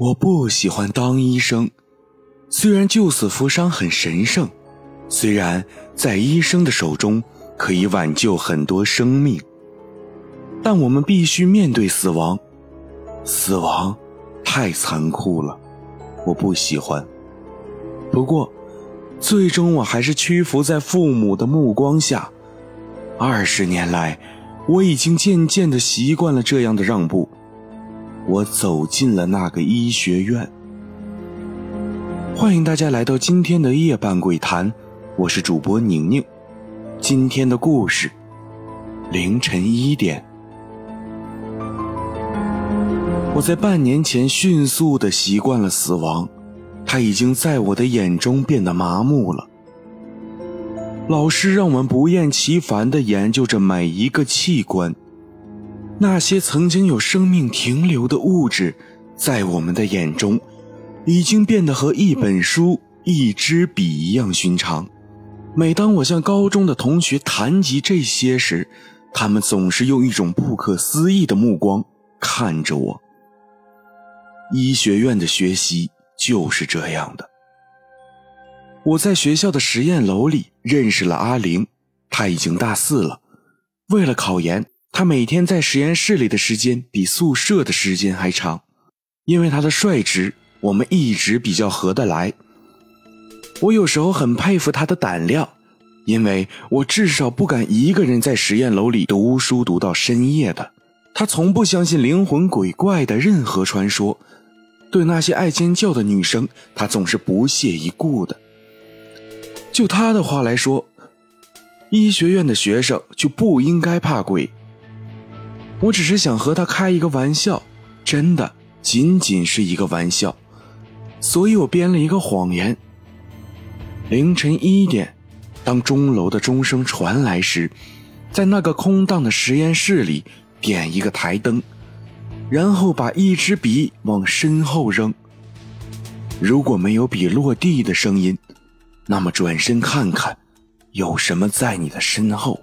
我不喜欢当医生，虽然救死扶伤很神圣，虽然在医生的手中可以挽救很多生命，但我们必须面对死亡。死亡太残酷了，我不喜欢。不过，最终我还是屈服在父母的目光下。二十年来，我已经渐渐的习惯了这样的让步。我走进了那个医学院。欢迎大家来到今天的夜半鬼谈，我是主播宁宁。今天的故事，凌晨一点。我在半年前迅速的习惯了死亡，它已经在我的眼中变得麻木了。老师让我们不厌其烦的研究着每一个器官。那些曾经有生命停留的物质，在我们的眼中，已经变得和一本书、一支笔一样寻常。每当我向高中的同学谈及这些时，他们总是用一种不可思议的目光看着我。医学院的学习就是这样的。我在学校的实验楼里认识了阿玲，她已经大四了，为了考研。他每天在实验室里的时间比宿舍的时间还长，因为他的率直，我们一直比较合得来。我有时候很佩服他的胆量，因为我至少不敢一个人在实验楼里读书读到深夜的。他从不相信灵魂鬼怪的任何传说，对那些爱尖叫的女生，他总是不屑一顾的。就他的话来说，医学院的学生就不应该怕鬼。我只是想和他开一个玩笑，真的仅仅是一个玩笑，所以我编了一个谎言。凌晨一点，当钟楼的钟声传来时，在那个空荡的实验室里点一个台灯，然后把一支笔往身后扔。如果没有笔落地的声音，那么转身看看，有什么在你的身后。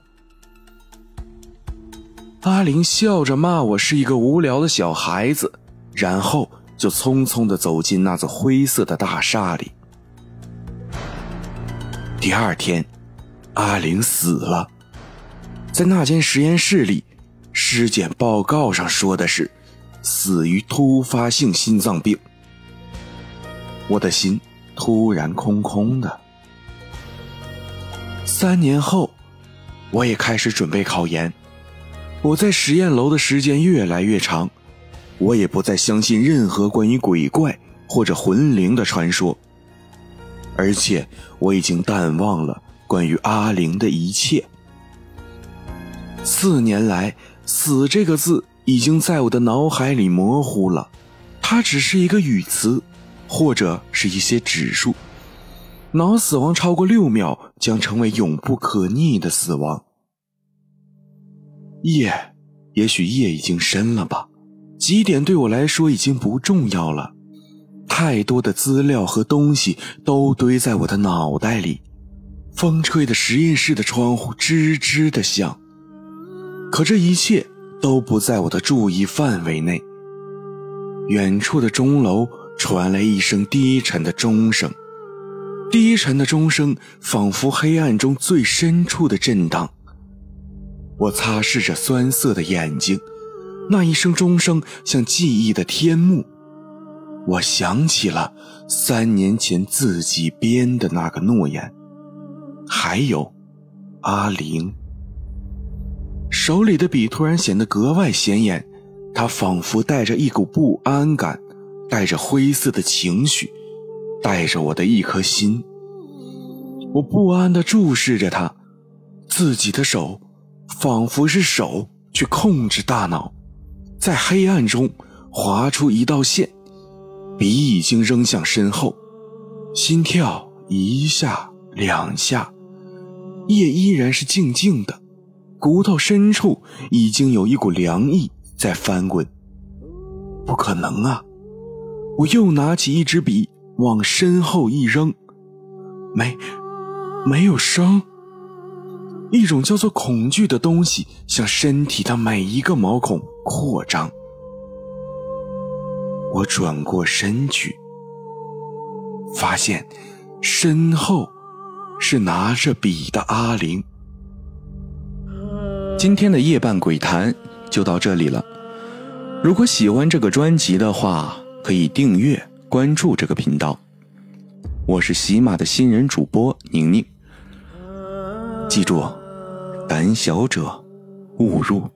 阿玲笑着骂我是一个无聊的小孩子，然后就匆匆地走进那座灰色的大厦里。第二天，阿玲死了，在那间实验室里，尸检报告上说的是死于突发性心脏病。我的心突然空空的。三年后，我也开始准备考研。我在实验楼的时间越来越长，我也不再相信任何关于鬼怪或者魂灵的传说，而且我已经淡忘了关于阿玲的一切。四年来，死这个字已经在我的脑海里模糊了，它只是一个语词，或者是一些指数。脑死亡超过六秒，将成为永不可逆的死亡。夜，也许夜已经深了吧。几点对我来说已经不重要了。太多的资料和东西都堆在我的脑袋里。风吹的实验室的窗户吱吱的响。可这一切都不在我的注意范围内。远处的钟楼传来一声低沉的钟声，低沉的钟声仿佛黑暗中最深处的震荡。我擦拭着酸涩的眼睛，那一声钟声像记忆的天幕。我想起了三年前自己编的那个诺言，还有阿玲。手里的笔突然显得格外显眼，它仿佛带着一股不安感，带着灰色的情绪，带着我的一颗心。我不安地注视着他，自己的手。仿佛是手去控制大脑，在黑暗中划出一道线，笔已经扔向身后，心跳一下两下，夜依然是静静的，骨头深处已经有一股凉意在翻滚。不可能啊！我又拿起一支笔往身后一扔，没，没有声。一种叫做恐惧的东西向身体的每一个毛孔扩张。我转过身去，发现身后是拿着笔的阿玲。今天的夜半鬼谈就到这里了。如果喜欢这个专辑的话，可以订阅关注这个频道。我是喜马的新人主播宁宁。记住，胆小者勿入。